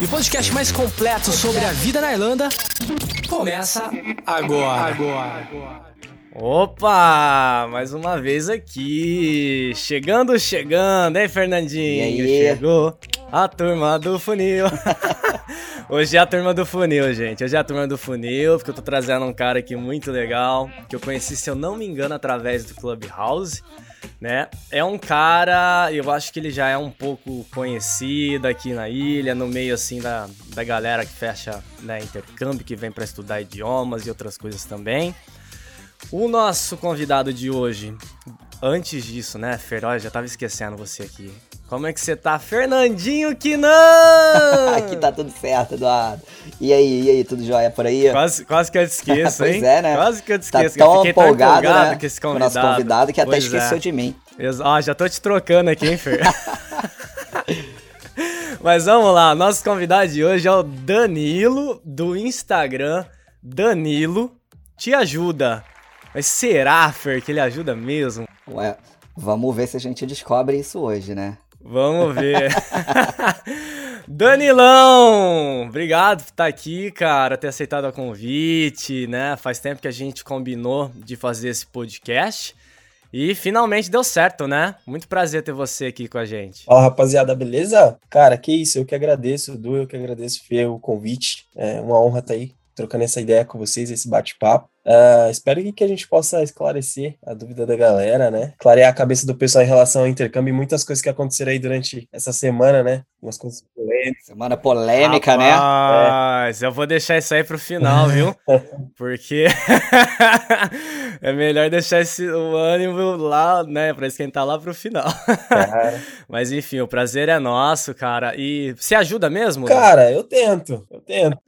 E o podcast mais completo sobre a vida na Irlanda começa agora. agora. Opa! Mais uma vez aqui. Chegando, chegando, hein, Fernandinho? E aí? Chegou a turma do funil. Hoje é a turma do funil, gente. Hoje é a turma do funil, porque eu tô trazendo um cara aqui muito legal, que eu conheci, se eu não me engano, através do Clubhouse, né? É um cara, eu acho que ele já é um pouco conhecido aqui na ilha, no meio, assim, da, da galera que fecha né, intercâmbio, que vem para estudar idiomas e outras coisas também. O nosso convidado de hoje, antes disso, né, Feroz, já tava esquecendo você aqui. Como é que você tá, Fernandinho que não? Aqui tá tudo certo, Eduardo. E aí, e aí, tudo jóia por aí? Quase, quase que eu te esqueço, Pois hein? é, né? Quase que eu te Tá esqueço. eu tão fiquei empolgado, tão empolgado né? com esse com o convidado. nosso convidado que até Pois esqueceu é. de mim. Ó, já tô te trocando aqui, hein, Fer? Mas vamos lá, nosso convidado de hoje é o Danilo, do Instagram. Danilo te ajuda. Mas será, Fer, que ele ajuda mesmo? Ué, vamos ver se a gente descobre isso hoje, né? Vamos ver. Danilão! Obrigado por estar aqui, cara, ter aceitado o convite, né? Faz tempo que a gente combinou de fazer esse podcast. E finalmente deu certo, né? Muito prazer ter você aqui com a gente. Fala rapaziada, beleza? Cara, que isso, eu que agradeço, Du, eu que agradeço, Fê, o convite. É uma honra estar aí trocando essa ideia com vocês, esse bate-papo. Ah, espero que, a gente possa esclarecer a dúvida da galera, né? Clarear a cabeça do pessoal em relação ao intercâmbio e muitas coisas que aconteceram aí durante essa semana, né? Umas coisas polêmicas. Semana polêmica, né? Mas eu vou deixar isso aí pro final, viu? Porque é melhor deixar esse, o ânimo lá, né? Pra esquentar lá pro final. Cara, Mas enfim, o prazer é nosso, cara. E você ajuda mesmo? Cara, eu tento, eu tento.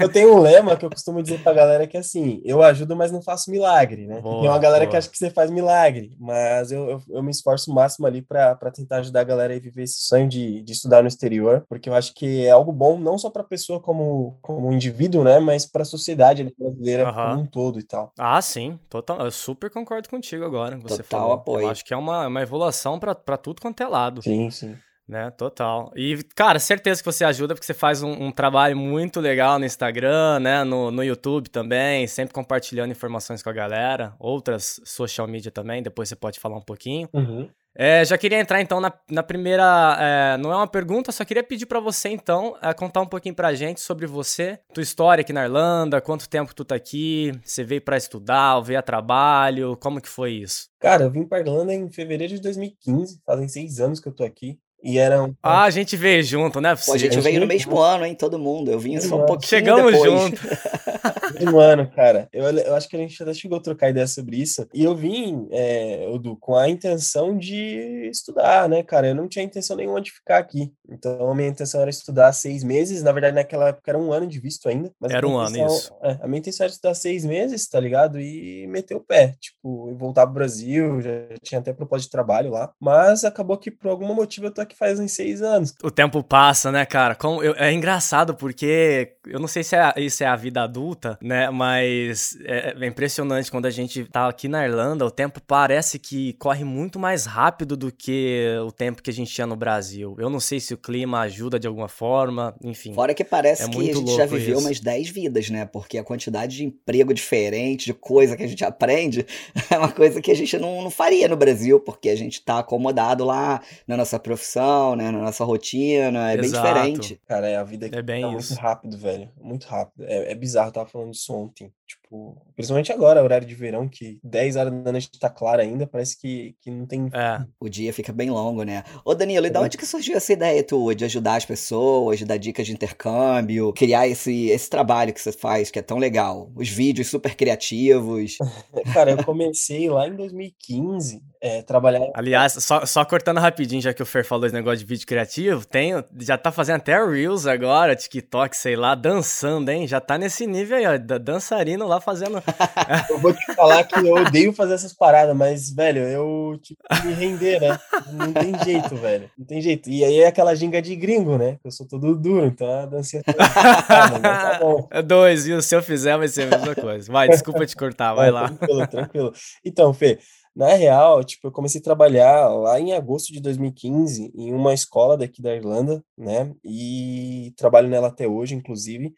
eu tenho um lema que eu costumo dizer pra galera que é assim, eu ajudo, mas não faço milagre, né? Boa, Tem uma galera boa. que acha que você faz milagre, mas eu, eu, eu me esforço o máximo ali pra pra tentar ajudar a galera a viver esse sonho de, de estudar no exterior, porque eu acho que é algo bom não só pra pessoa como, como indivíduo, né? Mas pra sociedade ali brasileira como um todo e tal. Ah, sim, total. Eu super concordo contigo agora. Você Total falou. apoio. Eu acho que é uma, uma evolução pra tudo quanto é lado. Sim, sim. Né, total. E, cara, certeza que você ajuda porque você faz um, um trabalho muito legal no Instagram, né? No, no YouTube também, sempre compartilhando informações com a galera, outras social media também, depois você pode falar um pouquinho. Uhum. É, já queria entrar então na, na primeira. é, não é uma pergunta, só queria pedir pra você então é, contar um pouquinho pra gente sobre você, tua história aqui na Irlanda, quanto tempo tu tá aqui, você veio pra estudar, veio a trabalho, como que foi isso? Cara, eu vim pra Irlanda em fevereiro de 2015, fazem seis anos que eu tô aqui. E era um. Ah, a gente veio junto, né? Pô, a gente veio no mesmo ano, hein? Todo mundo. Eu vim só um pouquinho Chegamos depois. junto. Um ano, cara. Eu, eu acho que a gente até chegou a trocar ideia sobre isso. E eu vim, é, Edu, com a intenção de estudar, né, cara? Eu não tinha intenção nenhuma de ficar aqui. Então, a minha intenção era estudar seis meses. Na verdade, naquela época era um ano de visto ainda. Era um ano, intenção- isso. é, a minha intenção era estudar seis meses, tá ligado? E meter o pé. Tipo, e voltar pro Brasil. Já tinha até proposta de trabalho lá. Mas acabou que, por algum motivo, eu tô aqui faz uns seis anos. O tempo passa, né, cara? Como, eu- é engraçado porque eu não sei se é, isso é a vida adulta, né? Mas é, é impressionante quando a gente tá aqui na Irlanda, o tempo parece que corre muito mais rápido do que o tempo que a gente tinha no Brasil. Eu não sei se o clima ajuda de alguma forma, enfim. Fora que parece É que a gente já viveu isso. umas 10 vidas, né? Porque a quantidade de emprego diferente, de coisa que a gente aprende, é uma coisa que a gente não, não faria no Brasil, porque a gente tá acomodado lá na nossa profissão, né? Na nossa rotina, é bem Exato. diferente. Cara, é a vida É bem tá isso. muito rápido, velho. Muito rápido. É, é bizarro, eu tava falando disso ontem. Tipo, principalmente agora, horário de verão, que 10 horas da noite tá claro ainda, parece que, que não tem. É. O dia fica bem longo, né? Ô Danilo, e da Sim. onde que surgiu essa ideia tua de ajudar as pessoas, de dar dicas de intercâmbio, criar esse, esse trabalho que você faz, que é tão legal? Os vídeos super criativos. Cara, eu comecei lá em 2015, é, trabalhar. Aliás, só, só cortando rapidinho, já que o Fer falou esse negócio de vídeo criativo, tem, já tá fazendo até Reels agora, TikTok, sei lá, dançando, hein? Já tá nesse nível aí, ó, da dançarina indo lá fazendo. eu vou te falar que eu odeio fazer essas paradas, mas, velho, eu que me render, né? Não tem jeito, velho. Não tem jeito. E aí é aquela ginga de gringo, né? Eu sou todo duro, então a dancinha tá, tá bom. É dois, e se eu fizer vai ser a mesma coisa. Vai, desculpa te cortar, vai lá. Tranquilo, tranquilo. Então, Fê, na real, tipo, eu comecei a trabalhar lá em agosto de 2015 em uma escola daqui da Irlanda, né? E trabalho nela até hoje, inclusive.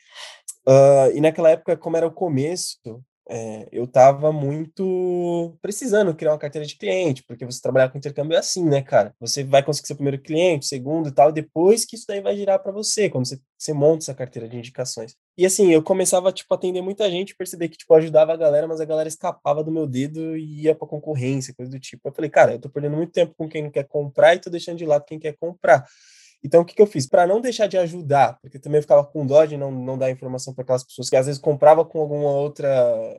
Uh, e naquela época, como era o começo, é, eu estava muito precisando criar uma carteira de cliente, porque você trabalhar com intercâmbio é assim, né, cara? Você vai conseguir seu primeiro cliente, segundo e tal, depois que isso daí vai girar para você, quando você, você monta essa carteira de indicações. E assim, eu começava, tipo, a atender muita gente, perceber que, tipo, ajudava a galera, mas a galera escapava do meu dedo e ia pra concorrência, coisa do tipo. Eu falei, cara, eu tô perdendo muito tempo com quem não quer comprar e tô deixando de lado quem quer comprar. Então, o que, que eu fiz? Para não deixar de ajudar, porque também eu ficava com dó de não, não dar informação para aquelas pessoas que às vezes compravam com alguma outra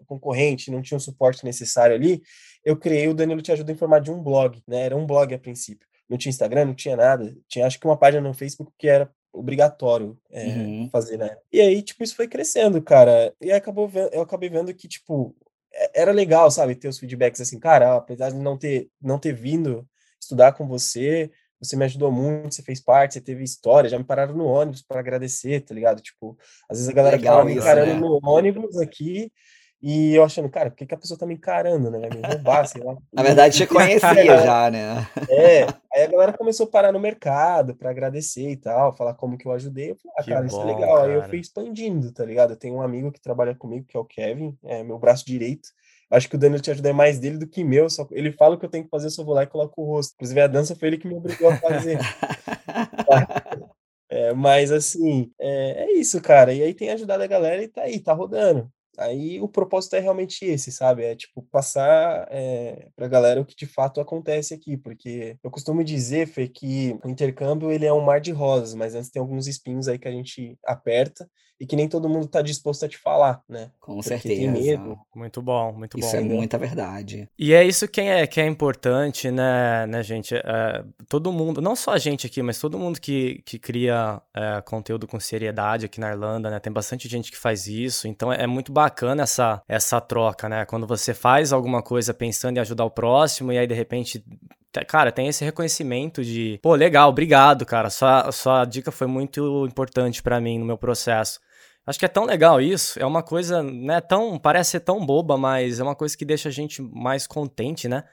concorrente, não tinham o suporte necessário ali, eu criei o Danilo Te Ajuda em formato de um blog, né? Era um blog a princípio. Não tinha Instagram, não tinha nada. Tinha acho que uma página no Facebook que era obrigatório é, uhum. fazer, né? E aí, tipo, isso foi crescendo, cara. E aí acabou eu acabei vendo que, tipo, é, era legal, sabe, ter os feedbacks assim, cara, apesar de não ter, não ter vindo estudar com você, você me ajudou muito, você fez parte, você teve história, já me pararam no ônibus para agradecer, tá ligado? Tipo, às vezes a galera Legal me encarando né? no ônibus aqui e eu achando, cara, por que, que a pessoa tá me encarando, né? Me roubar, sei lá. Na verdade, te conhecia já, né? É, aí a galera começou a parar no mercado para agradecer e tal, falar como que eu ajudei. Eu falei, ah, cara, bom, isso é legal. Cara. Aí eu fui expandindo, tá ligado? Eu tenho um amigo que trabalha comigo, que é o Kevin, é meu braço direito. Acho que o Danilo te ajuda é mais dele do que meu. Só ele fala o que eu tenho que fazer, eu só vou lá e coloco o rosto. Inclusive, a dança foi ele que me obrigou a fazer. é, mas assim, é, é, isso, cara. E aí tem ajudado a galera e tá aí, tá rodando. Aí o propósito é realmente esse, sabe? É tipo passar é, pra galera o que de fato acontece aqui, porque eu costumo dizer, Fê, que o intercâmbio ele é um mar de rosas, mas antes tem alguns espinhos aí que a gente aperta e que nem todo mundo está disposto a te falar, né? Com Porque certeza. Tem medo. Muito bom, muito isso bom. Isso é muita verdade. E é isso que é, que é importante, né, né gente? É, todo mundo, não só a gente aqui, mas todo mundo que, que cria é, conteúdo com seriedade aqui na Irlanda, né? Tem bastante gente que faz isso, então é, é muito bacana essa, essa troca, né? Quando você faz alguma coisa pensando em ajudar o próximo e aí de repente cara, tem esse reconhecimento de, pô, legal, obrigado, cara. Sua, sua dica foi muito importante para mim no meu processo. Acho que é tão legal isso, é uma coisa, né, tão, parece ser tão boba, mas é uma coisa que deixa a gente mais contente, né?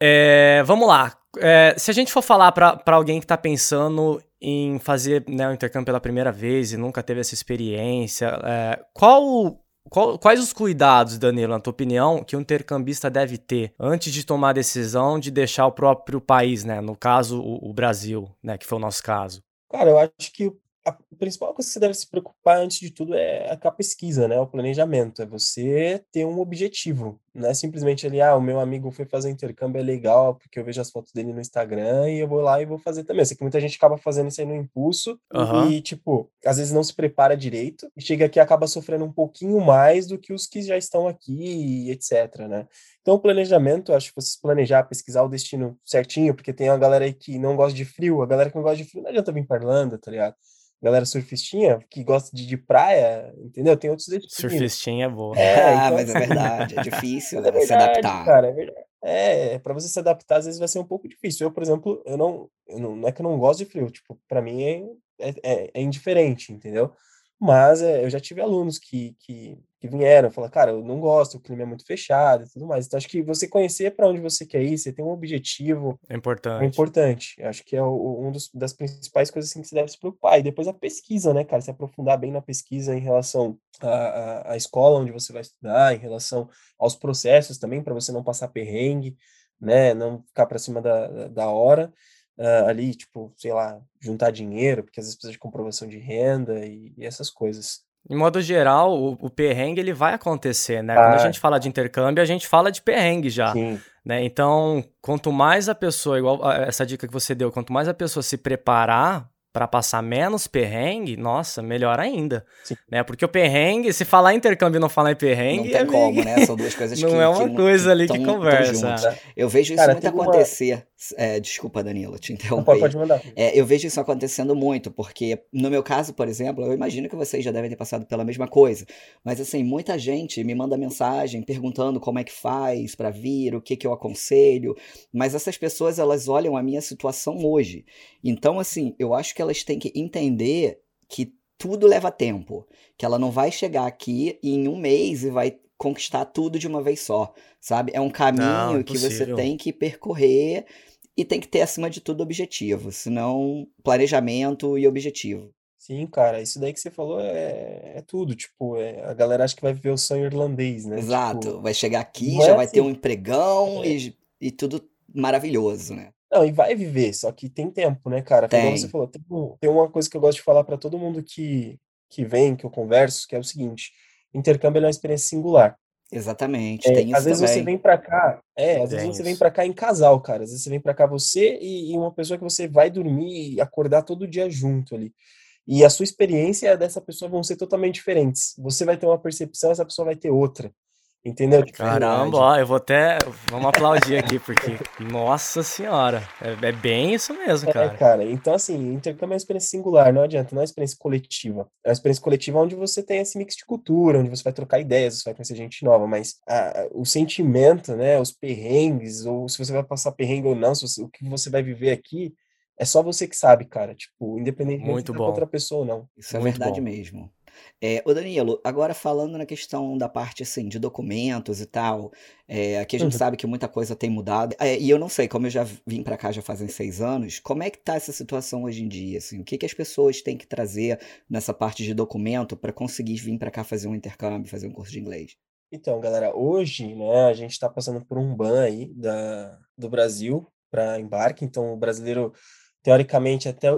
É, vamos lá, é, se a gente for falar para alguém que está pensando em fazer né, o intercâmbio pela primeira vez e nunca teve essa experiência, é, qual, qual, quais os cuidados, Danilo, na tua opinião, que um intercambista deve ter antes de tomar a decisão de deixar o próprio país, né? No caso, o, o Brasil, né? Que foi o nosso caso. Cara, eu acho que a principal coisa que você deve se preocupar antes de tudo é a pesquisa, né? O planejamento. É você ter um objetivo. Não é simplesmente ali, ah, o meu amigo foi fazer intercâmbio, é legal, porque eu vejo as fotos dele no Instagram e eu vou lá e vou fazer também. Eu sei que muita gente acaba fazendo isso aí no impulso uhum. e, tipo, às vezes não se prepara direito e chega aqui e acaba sofrendo um pouquinho mais do que os que já estão aqui, etc, né? Então, o planejamento, acho que vocês planejar, pesquisar o destino certinho, porque tem uma galera aí que não gosta de frio, a galera que não gosta de frio não adianta vir para Irlanda, tá ligado? Galera surfistinha que gosta de, de praia, entendeu? Tem outros destinos. Surfistinha é boa. É, ah, então, mas é verdade, é difícil é verdade, se adaptar. Cara, é verdade. É, para você se adaptar, às vezes vai ser um pouco difícil. Eu, por exemplo, eu não, eu não, não é que eu não gosto de frio, tipo, para mim é, é, é, é indiferente, entendeu? Mas é, eu já tive alunos que, que, que vieram falar, cara, eu não gosto, o clima é muito fechado e tudo mais. Então, acho que você conhecer para onde você quer ir, você tem um objetivo. É importante. É importante. Acho que é o, um dos, das principais coisas assim, que você deve se preocupar. E depois a pesquisa, né, cara? Se aprofundar bem na pesquisa em relação à, à escola onde você vai estudar, em relação aos processos também, para você não passar perrengue, né? Não ficar para cima da, da hora uh, ali, tipo, sei lá, juntar dinheiro, porque às vezes precisa de comprovação de renda e, e essas coisas. Em modo geral, o, o, perrengue ele vai acontecer, né? Ah. Quando a gente fala de intercâmbio, a gente fala de perrengue já. Sim. Né? Então, quanto mais a pessoa, igual essa dica que você deu, quanto mais a pessoa se preparar para passar menos perrengue, nossa, melhor ainda. Sim. Né? Porque o perrengue, se falar intercâmbio e não falar em perrengue. Não tem é como, né? São duas coisas não que Não é uma que, coisa ali que, que conversa. Eu vejo isso Cara, muito acontecer, uma... É, desculpa, Danilo, te interromper. Pode, pode mandar. É, eu vejo isso acontecendo muito, porque no meu caso, por exemplo, eu imagino que vocês já devem ter passado pela mesma coisa. Mas assim, muita gente me manda mensagem perguntando como é que faz para vir, o que que eu aconselho. Mas essas pessoas, elas olham a minha situação hoje. Então, assim, eu acho que elas têm que entender que tudo leva tempo. Que ela não vai chegar aqui em um mês e vai conquistar tudo de uma vez só, sabe? É um caminho Não, que você tem que percorrer e tem que ter, acima de tudo, objetivo. Senão, planejamento e objetivo. Sim, cara, isso daí que você falou é, é tudo. Tipo, é- a galera acha que vai viver o sonho irlandês, né? Exato. Tipo, vai chegar aqui, já é vai ter um assim. empregão É. e, e tudo maravilhoso, né? Não, e vai viver, só que tem tempo, né, cara? Como Tem. você falou, tem, tem uma coisa que eu gosto de falar pra todo mundo que, que vem, que eu converso, que é o seguinte: intercâmbio é uma experiência singular. Exatamente. É, tem isso às vezes você também. vem pra cá, é, às vezes Tem você vem isso. pra cá em casal, cara. Às vezes você vem pra cá você e, e uma pessoa que você vai dormir e acordar todo dia junto ali. E a sua experiência e a dessa pessoa vão ser totalmente diferentes. Você vai ter uma percepção, essa pessoa vai ter outra. Entendeu? Tipo, Caramba, ó, eu vou até. Vamos aplaudir aqui, porque. Nossa senhora. É, é bem isso mesmo, É, cara. cara, então assim, intercâmbio é uma experiência singular, não adianta, não é uma experiência coletiva. É uma experiência coletiva onde você tem esse mix de cultura, onde você vai trocar ideias, você vai conhecer gente nova, mas a- o sentimento, né, os perrengues, ou se você vai passar perrengue ou não, se você- o que você vai viver aqui, é só você que sabe, cara, tipo, independentemente Muito se tá outra pessoa ou não. Isso é Muito verdade bom. mesmo. É, ô Danilo, agora falando na questão da parte assim de documentos e tal, é, aqui a gente Uhum. sabe que muita coisa tem mudado. É, e eu não sei, como eu já vim pra cá já fazem seis anos, como é que tá essa situação hoje em dia? Assim, o que que as pessoas têm que trazer nessa parte de documento para conseguir vir pra cá fazer um intercâmbio, fazer um curso de inglês? Então, galera, hoje, né, a gente está passando por um ban aí da, do Brasil para embarque, então o brasileiro, teoricamente, até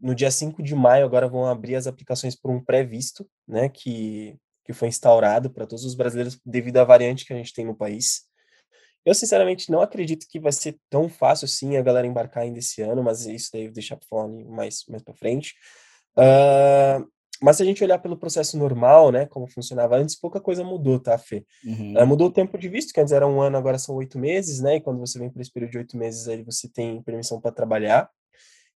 no dia 5 de maio, agora vão abrir as aplicações por um pré-visto, né, que, que foi instaurado para todos os brasileiros devido à variante que a gente tem no país. Eu, sinceramente, não acredito que vai ser tão fácil assim a galera embarcar ainda esse ano, mas isso daí eu vou deixar para falar mais, mais para frente. Ah, mas se a gente olhar pelo processo normal, né, como funcionava antes, pouca coisa mudou, tá, Fê? Uhum. Ah, mudou o tempo de visto, que antes era um ano, agora são oito meses, né? E quando você vem para esse período de oito meses, aí você tem permissão para trabalhar.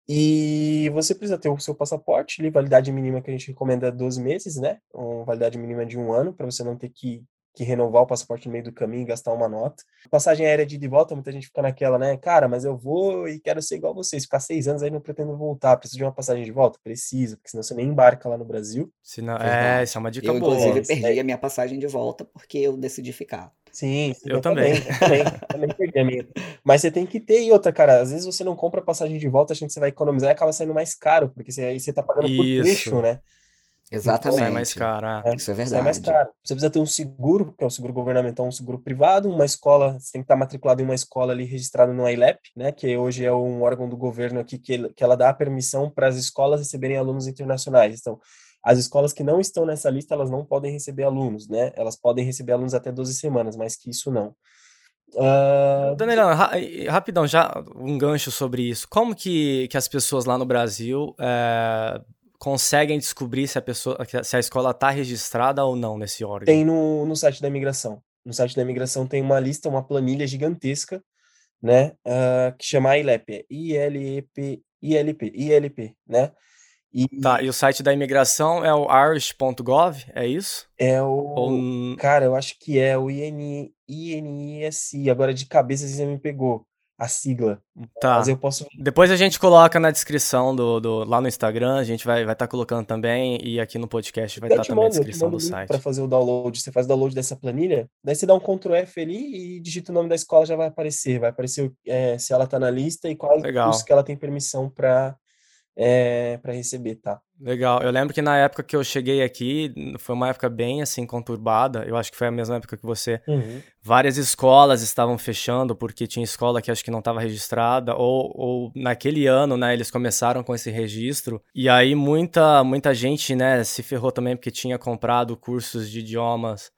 E você precisa ter o seu passaporte, ali, validade mínima que a gente recomenda é 12 meses, né? Uma validade mínima de um ano, para você não ter que, que renovar o passaporte no meio do caminho e gastar uma nota. Passagem aérea de ida e volta, muita gente fica naquela, né? Cara, mas eu vou e quero ser igual vocês, ficar seis anos aí não pretendo voltar. Preciso de uma passagem de volta? Precisa, porque senão você nem embarca lá no Brasil. Se não, é, isso é uma dica Eu, boa. inclusive, isso perdi a minha passagem de volta porque eu decidi ficar. Sim, Eu também. também, também perdi a minha. Mas você tem que ter e outra, cara. Às vezes você não compra passagem de volta, achando que você vai economizar e acaba saindo mais caro, porque você, aí você tá pagando por Isso. trecho, né? Exatamente. Sai mais caro. ah. É, Isso é Sai mais verdade. caro. Você precisa ter um seguro, que é um seguro governamental, um seguro privado, uma escola, você tem que estar matriculado em uma escola ali registrada no ILEP, né? Que hoje é um órgão do governo aqui que, que ela dá a permissão para as escolas receberem alunos internacionais. Então, as escolas que não estão nessa lista, elas não podem receber alunos, né? Elas podem receber alunos até 12 semanas, mas que isso não. Danilo, ra- rapidão, já um gancho sobre isso. Como que, que as pessoas lá no Brasil é, conseguem descobrir se a pessoa, se a escola está registrada ou não nesse órgão? Tem no, no site da imigração. No site da imigração tem uma lista, uma planilha gigantesca, né? ah, que chama ILEP, I-L-E-P, ILP, ILP, né? E Tá, e o site da imigração é o irish.gov, é isso? é Ou o. n- Cara, eu acho que é o IN, INISI. Agora de cabeça você me pegou a sigla. tá. Mas eu posso. Depois a gente coloca na descrição do, do- lá no Instagram, a gente vai vai estar colocando também e aqui no podcast vai estar te também a mando, descrição do site. para fazer o download. Você faz o download dessa planilha, daí você dá um Ctrl F ali e digita o nome da escola, já vai aparecer. Vai aparecer é, se ela tá na lista e quais Legal. cursos que ela tem permissão para é, para receber, tá? Legal. Eu lembro que na época que eu cheguei aqui, foi uma época bem assim conturbada. Eu acho que foi a mesma época que você. Várias escolas estavam fechando porque tinha escola que acho que não estava registrada ou, ou naquele ano, né, eles começaram com esse registro e aí muita muita gente, né, se ferrou também porque tinha comprado cursos de idiomas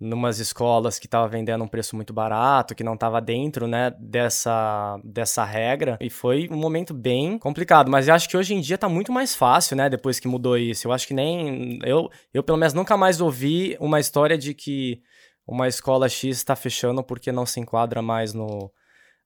numas escolas que estava vendendo um preço muito barato, que não estava dentro, né, dessa, dessa regra, e foi um momento bem complicado, mas eu acho que hoje em dia tá muito mais fácil, né, depois que mudou isso. Eu acho que nem eu, eu pelo menos nunca mais ouvi uma história de que uma escola X está fechando porque não se enquadra mais no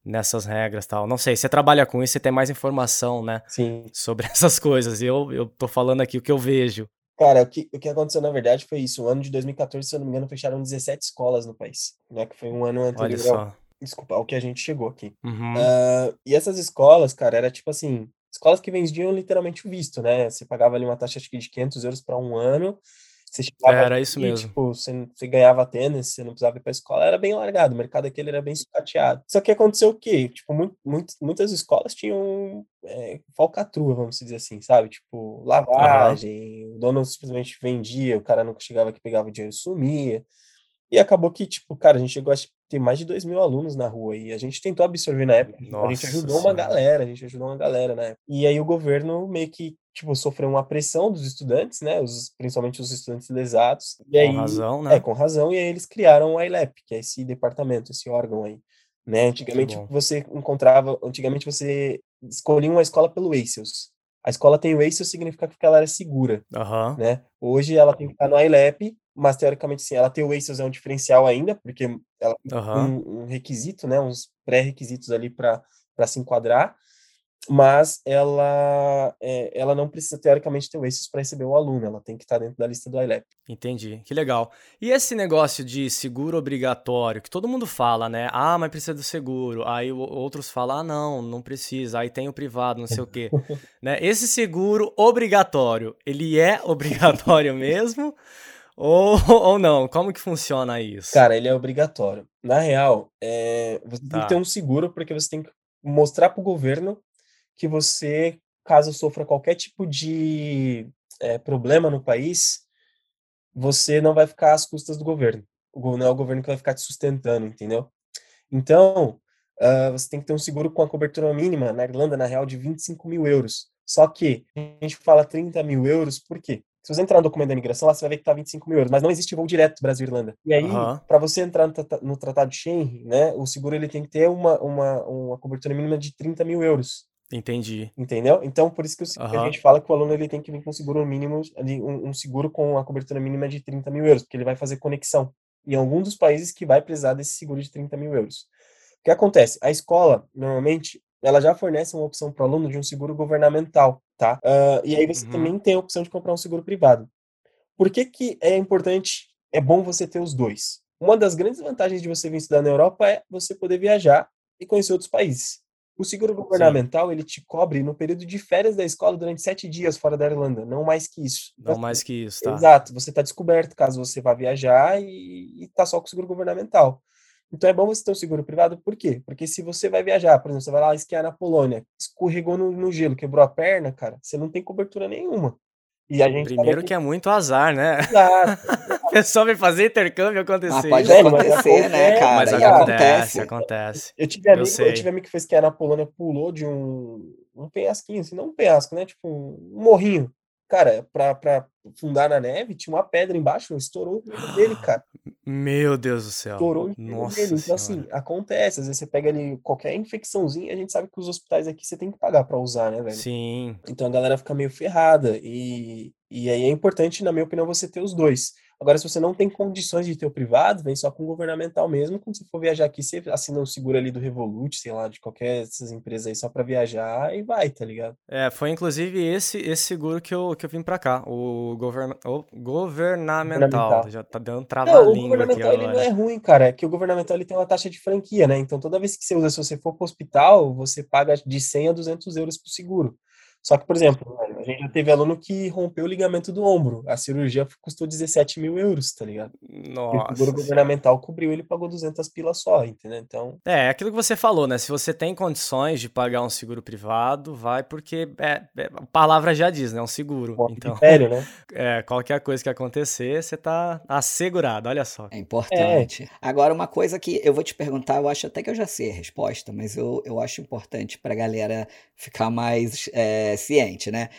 nessas regras tal. Não sei, você trabalha com isso, você tem mais informação, né? Sim. Sobre essas coisas. Eu, eu tô falando aqui o que eu vejo. Cara, o que, o que aconteceu na verdade foi isso. O ano de 2014, se eu não me engano, fecharam 17 escolas no país, né? Que foi um ano anterior. Só. Desculpa, ao que a gente chegou aqui. Uhum. Uh, e essas escolas, cara, era tipo assim, escolas que vendiam literalmente o visto, né? Você pagava ali uma taxa acho que de 500 euros para um ano. Você chegava Era isso aqui, mesmo. Tipo, você, você ganhava tênis, você não precisava ir pra escola, era bem largado. O mercado aquele era bem sucateado. Só que aconteceu o quê? Tipo, muito, muito, muitas escolas tinham é, falcatrua, vamos dizer assim, sabe? Tipo, lavagem, o dono simplesmente vendia, o cara nunca chegava aqui, pegava o dinheiro e sumia. E acabou que, tipo, cara, a gente chegou a ter mais de 2 mil alunos na rua e a gente tentou absorver na época. a gente Nossa ajudou uma Senhora. galera, a gente ajudou uma galera na época. E aí o governo meio que, tipo, sofreu uma pressão dos estudantes, né? Os, principalmente os estudantes lesados. E aí, Com razão, né? É, com razão. E aí eles criaram o ILEP, que é esse departamento, esse órgão aí. Né? Antigamente você encontrava, antigamente você escolhia uma escola pelo ACES. A escola tem o ACES, significa que ela era segura Aham. né? Hoje ela tem que estar no ILEP, mas teoricamente sim, ela tem o ACES é um diferencial ainda, porque ela tem Aham. um, um requisito, né? Uns pré-requisitos ali para se enquadrar, mas ela é, ela não precisa teoricamente ter o ACES para receber o aluno, ela tem que estar dentro da lista do ILEP. Entendi, que legal. E esse negócio de seguro obrigatório, que todo mundo fala, né? Ah, mas precisa do seguro. Aí outros falam, ah, não, não precisa. Aí tem o privado, não sei o quê. né? Esse seguro obrigatório, ele é obrigatório mesmo? Ou, ou não? Como que funciona isso? Cara, ele é obrigatório. Na real, é, você tem Tá. que ter um seguro porque você tem que mostrar para o governo que você, caso sofra qualquer tipo de é, problema no país, você não vai ficar às custas do governo. Não é o governo que vai ficar te sustentando, entendeu? Então, ah, você tem que ter um seguro com a cobertura mínima na Irlanda, na real, de 25 mil euros. Só que a gente fala 30 mil euros, por quê? Se você entrar no documento da imigração, lá você vai ver que tá 25 mil euros, mas não existe voo direto Brasil-Irlanda. E aí, Aham. para você entrar no, trata- no Tratado de Schengen, né, o seguro ele tem que ter uma, uma, uma cobertura mínima de 30 mil euros. Entendi. Entendeu? Então, por isso que o- a gente fala que o aluno ele tem que vir com um seguro mínimo, um, um seguro com a cobertura mínima de 30 mil euros, porque ele vai fazer conexão em algum dos países que vai precisar desse seguro de 30 mil euros. O que acontece? A escola, normalmente, ela já fornece uma opção para o aluno de um seguro governamental, tá? Ah, e aí você Uhum. também tem a opção de comprar um seguro privado. Por que que é importante, é bom você ter os dois? Uma das grandes vantagens de você vir estudar na Europa é você poder viajar e conhecer outros países. O seguro governamental, ele te cobre no período de férias da escola durante sete dias fora da Irlanda, não mais que isso. Não mais que isso, tá? Exato, você está descoberto caso você vá viajar e está só com o seguro governamental. Então é bom você ter um seguro privado, por quê? Porque se você vai viajar, por exemplo, você vai lá esquiar na Polônia, escorregou no, no gelo, quebrou a perna, cara, você não tem cobertura nenhuma. E a gente Primeiro que é muito azar, né? Exato. A pessoa vem fazer intercâmbio e acontecer Mas pode acontecer, né, acontece, cara? Mas E acontece, acontece. Eu tive, amigo, eu, sei. tive amigo que foi esquiar na Polônia, pulou de um, um penhasquinho, assim, não um penhasco, né? Tipo um morrinho. Cara, pra, pra fundar na neve, tinha uma pedra embaixo, estourou o joelho dele, cara. Meu Deus do céu. Estourou o joelho Nossa dele. Então, assim, acontece. Às vezes você pega ali qualquer infecçãozinha, a gente sabe que os hospitais aqui você tem que pagar pra usar, né, velho? Sim, Então a galera fica meio ferrada. E, e aí é importante, na minha opinião, você ter os dois. Agora, se você não tem condições de ter o privado, vem só com o governamental mesmo. Quando você for viajar aqui, você assina o seguro ali do Revolut, sei lá, de qualquer dessas empresas aí só pra viajar e vai, tá ligado? É, foi inclusive esse esse seguro que eu, que eu vim pra cá, o, govern, o governamental. Governamental. Já tá dando Não, o trava-língua aqui governamental ele não é ruim, cara. É que o governamental ele tem uma taxa de franquia, né? Então toda vez que você usa, se você for pro hospital, você paga de 100 a 200 euros pro seguro. Só que, por exemplo, a gente já teve aluno que rompeu o ligamento do ombro. A cirurgia custou 17 mil euros, tá ligado? E o Nossa. seguro governamental cobriu, ele pagou 200 pilas só, entendeu? Então, É, é aquilo que você falou, né? Se você tem condições de pagar um seguro privado, vai porque é, é- a palavra já diz, né? Um seguro. bom Então, critério, né? é, qualquer coisa que acontecer, você tá assegurado, olha só. É importante. Agora, uma coisa que eu vou te perguntar, eu acho até que eu já sei a resposta, mas eu, eu acho importante pra galera ficar mais é, ciente, né?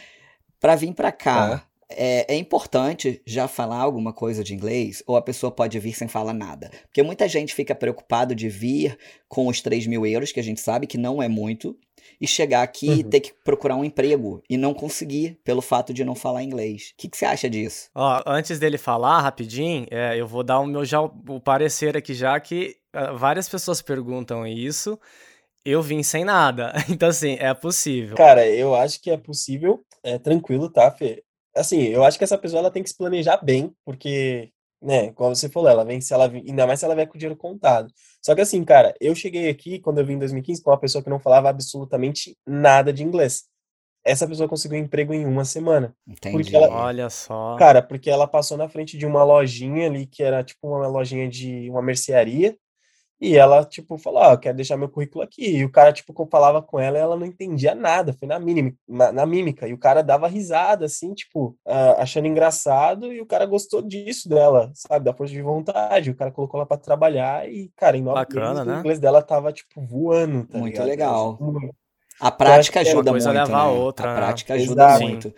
Pra vir pra cá, é, é importante já falar alguma coisa de inglês ou a pessoa pode vir sem falar nada? Porque muita gente fica preocupado de vir com os 3 mil euros, que a gente sabe que não é muito, e chegar aqui e Uhum. ter que procurar um emprego e não conseguir pelo fato de não falar inglês. O que, que você acha disso? Ó, antes dele falar rapidinho, é, eu vou dar o meu já o parecer aqui já que ah, várias pessoas perguntam isso eu vim sem nada. Então, assim, é possível. Cara, eu acho que é possível, é tranquilo, tá, Fê? Assim, eu acho que essa pessoa ela tem que se planejar bem, porque, né, como você falou, ela vem, se ela, ainda mais se ela vier com o dinheiro contado. Só que assim, cara, eu cheguei aqui, quando eu vim em 2015, com uma pessoa que não falava absolutamente nada de inglês essa pessoa conseguiu um emprego em uma semana. Entendi. Porque ela, Olha só. cara, porque ela passou na frente de uma lojinha ali, que era tipo uma lojinha de uma mercearia, e ela, tipo, falou, ó, oh, quero deixar meu currículo aqui. E o cara, tipo, falava com ela e ela não entendia nada, foi na, mínima, na, na mímica. E o cara dava risada, assim, tipo, uh, achando engraçado, e o cara gostou disso dela, sabe, da força de vontade. O cara colocou ela pra trabalhar e, cara, em nove Bacana, meses, né? o inglês dela tava, tipo, voando, tá Muito ligado? legal. Muito. A prática é ajuda muito, a né? outra, a né? prática ajuda Exato. muito.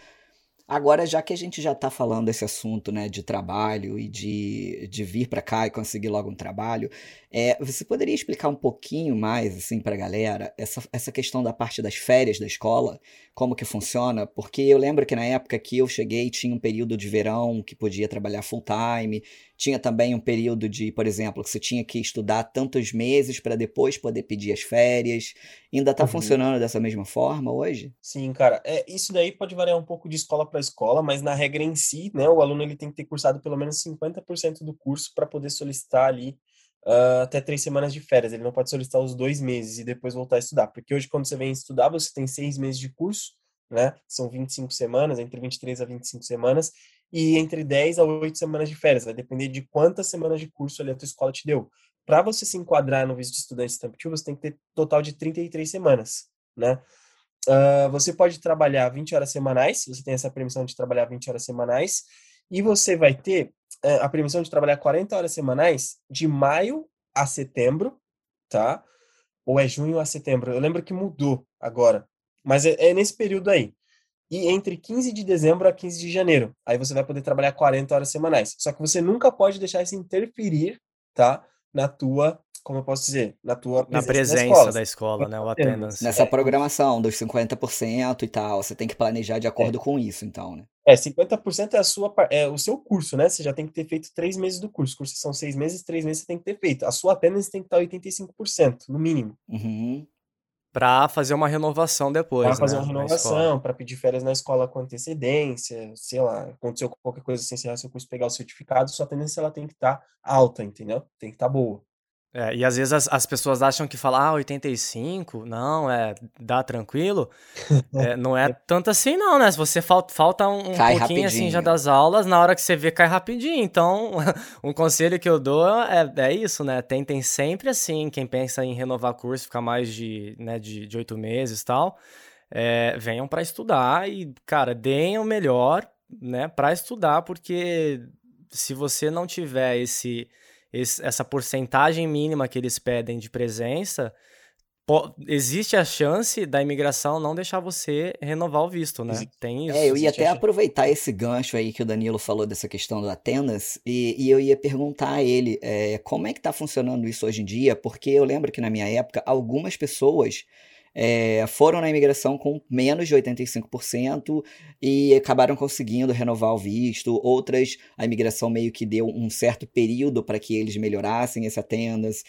Agora, já que a gente já está falando desse assunto, né, de trabalho e de, de vir para cá e conseguir logo um trabalho, é, você poderia explicar um pouquinho mais, assim, para a galera, essa, essa questão da parte das férias da escola, como que funciona? Porque eu lembro que na época que eu cheguei tinha um período de verão que podia trabalhar full time, tinha também um período de, por exemplo, que você tinha que estudar tantos meses para depois poder pedir as férias. Ainda está Uhum. funcionando dessa mesma forma hoje? Sim, cara. É, isso daí pode variar um pouco de escola para escola, mas na regra em si, né, o aluno ele tem que ter cursado pelo menos 50% do curso para poder solicitar ali ah, até três semanas de férias. Ele não pode solicitar os dois meses e depois voltar a estudar. Porque hoje, quando você vem estudar, você tem seis meses de curso, né? São 25 semanas, entre 23 a 25 semanas, e entre 10 a 8 semanas de férias. Vai depender de quantas semanas de curso ali a tua escola te deu. Para você se enquadrar no visto de estudante estampativo, você tem que ter total de 33 semanas, né? Ah, você pode trabalhar 20 horas semanais, você tem essa permissão de trabalhar 20 horas semanais, e você vai ter eh, a permissão de trabalhar 40 horas semanais de maio a setembro, tá? Ou é junho a setembro? Eu lembro que mudou agora, mas é, é nesse período aí. E entre 15 de dezembro a 15 de janeiro, aí você vai poder trabalhar 40 horas semanais. Só que você nunca pode deixar isso interferir, tá? Na tua, como eu posso dizer, na tua Na presença, presença na escola. da escola, né? O Attendance. Nessa É. programação dos 50% e tal, você tem que planejar de acordo com isso, então, né? É, 50% é, a sua, é o seu curso, né? Você já tem que ter feito três meses do curso. O curso são seis meses, três meses você tem que ter feito. A sua attendance tem que estar 85%, no mínimo. Uhum. Pra fazer uma renovação depois, Para fazer né? uma renovação, para pedir férias na escola com antecedência, sei lá, aconteceu qualquer coisa sem encerrar seu curso, pegar o certificado, sua attendance ela tem que estar alta, entendeu? Tem que estar boa. É, e às vezes as, as pessoas acham que falar, ah, 85, não, é, dá tranquilo. É, não é tanto assim, não, né? Se você falta, falta um, um Cai pouquinho assim já rapidinho. das aulas, na hora que você vê, cai rapidinho. Então, um conselho que eu dou é, é isso, né? Tentem sempre assim, quem pensa em renovar curso, ficar mais de, né, de, de oito meses e tal, é, venham pra estudar e, cara, deem o melhor, né, pra estudar, porque se você não tiver esse esse- essa porcentagem mínima que eles pedem de presença, existe a chance da imigração não deixar você renovar o visto, né? Tem isso. É, eu ia até aproveitar esse gancho aí que o Danilo falou dessa questão do Atenas e, e eu ia perguntar a ele é, como é que tá funcionando isso hoje em dia, porque eu lembro que na minha época algumas pessoas é, foram na imigração com menos de 85% e acabaram conseguindo renovar o visto, outras a imigração meio que deu um certo período para que eles melhorassem esse Atenas.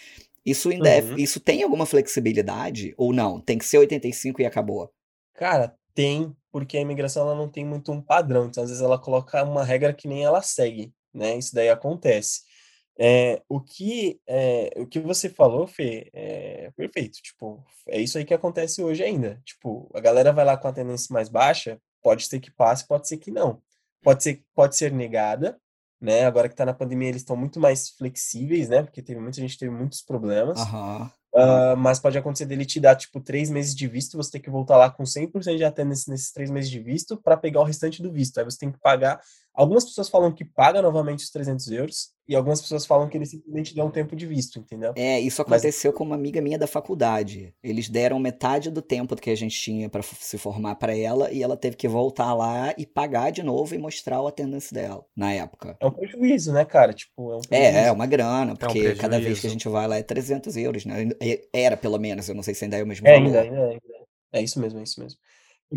Isso ainda é- Uhum. isso tem alguma flexibilidade ou não? Tem que ser 85 e acabou. Cara, tem, porque a imigração ela não tem muito um padrão, então às vezes ela coloca uma regra que nem ela segue, né? Isso daí acontece. É, o que é, o que você falou, Fê, é perfeito. Tipo, é isso aí que acontece hoje ainda. Tipo, a galera vai lá com a tendência mais baixa, pode ser que passe, pode ser que não. Pode ser, pode ser negada, né? Agora que tá na pandemia, eles estão muito mais flexíveis, né? Porque teve muita gente teve muitos problemas. Ah, mas pode acontecer dele te dar, tipo, três meses de visto, você tem que voltar lá com 100% de attendance nesses três meses de visto para pegar o restante do visto. Aí você tem que pagar. Algumas pessoas falam que paga novamente os 300 euros e algumas pessoas falam que ele simplesmente dá um tempo de visto, entendeu? É, isso Mas- aconteceu com uma amiga minha da faculdade. Eles deram metade do tempo que a gente tinha pra f- se formar pra ela e ela teve que voltar lá e pagar de novo e mostrar o attendance dela na época. É um prejuízo, né, cara? Tipo, é um É, é uma grana, porque cada vez que a gente vai lá é 300 euros, né? Era pelo menos, eu não sei se ainda é o mesmo É, valor. ainda, ainda, ainda. É isso mesmo, é isso mesmo.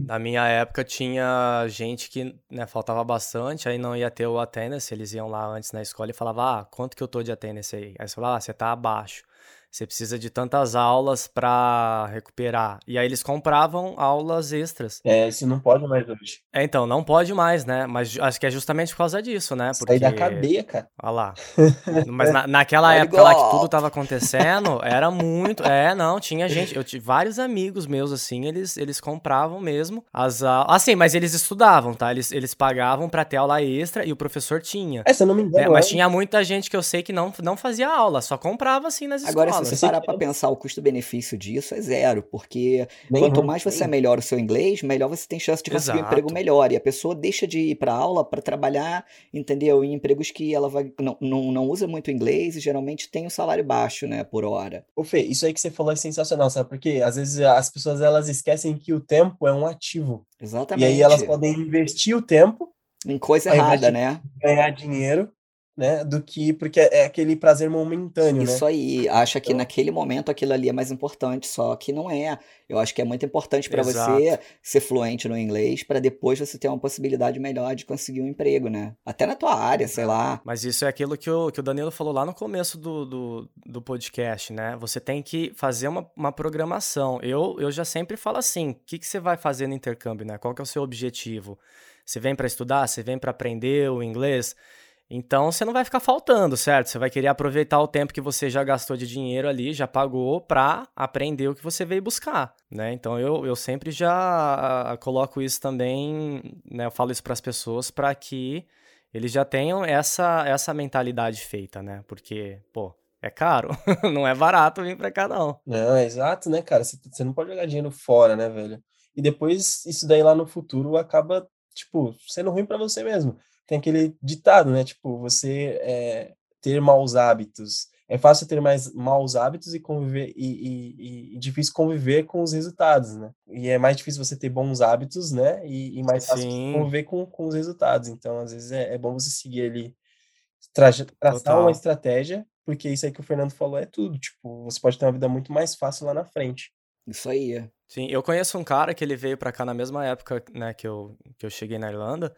Na minha época tinha gente que né, faltava bastante, aí não ia ter o attendance, eles iam lá antes na escola e falavam, ah, quanto que eu tô de attendance aí? Aí você falava, ah, você tá abaixo. Você precisa de tantas aulas para recuperar. E aí eles compravam aulas extras. É, isso não pode mais hoje. É, então, não pode mais, né? Mas acho que é justamente por causa disso, né? Porque... Sair da cadeia, cara. Olha lá. Mas na, naquela época lá que tudo tava acontecendo, era muito... É, não, tinha gente... Eu tive vários amigos meus, assim, eles, eles compravam mesmo as aulas... Assim, mas eles estudavam, tá? Eles, eles pagavam pra ter aula extra e o professor tinha. É, se eu não me engano. É, mas tinha muita gente que eu sei que não, não fazia aula, só comprava, assim, nas Agora, escolas. Se você parar pra pensar o custo-benefício disso, é zero, porque Bem quanto mais você melhora o seu inglês, melhor você tem chance de conseguir Exato. um emprego melhor. E a pessoa deixa de ir pra aula para trabalhar, entendeu? Em empregos que ela vai, não, não, não usa muito inglês e geralmente tem um salário baixo, né, por hora. Ô Fê, isso aí que você falou é sensacional, sabe? Porque às vezes as pessoas elas esquecem que o tempo é um ativo. Exatamente. E aí elas podem investir o tempo em coisa errada, né? Ganhar dinheiro né? Do que porque é aquele prazer momentâneo, Isso né? aí, acha que então... naquele momento aquilo ali é mais importante, só que não é. Eu acho que é muito importante para você ser fluente no inglês, para depois você ter uma possibilidade melhor de conseguir um emprego, né? Até na tua área, sei lá. Mas isso é aquilo que o, que o Danilo falou lá no começo do, do, do podcast, né? Você tem que fazer uma, uma programação. Eu, eu já sempre falo assim: o que, que você vai fazer no intercâmbio, né? Qual que é o seu objetivo? Você vem para estudar? Você vem para aprender o inglês? Então você não vai ficar faltando, certo? Você vai querer aproveitar o tempo que você já gastou de dinheiro ali, já pagou para aprender o que você veio buscar, né? Então eu, eu sempre já coloco isso também, né? Eu falo isso para as pessoas para que eles já tenham essa essa mentalidade feita, né? Porque, pô, é caro, não é barato vir para cá não. Não, é exato, né, cara? Você, você não pode jogar dinheiro fora, né, velho? E depois isso daí lá no futuro acaba, tipo, sendo ruim para você mesmo tem aquele ditado, né? Tipo, você é, ter maus hábitos. É fácil ter mais maus hábitos e conviver e, e, e, difícil conviver com os resultados, né? E é mais difícil você ter bons hábitos, né? E, e mais fácil Sim. conviver com, com os resultados. Então, às vezes é, é bom você seguir ali, tra traçar Total. uma estratégia, porque isso aí que o Fernando falou é tudo. Tipo, você pode ter uma vida muito mais fácil lá na frente. Isso aí. Sim, eu conheço um cara que ele veio para cá na mesma época, né, que eu, que eu cheguei na Irlanda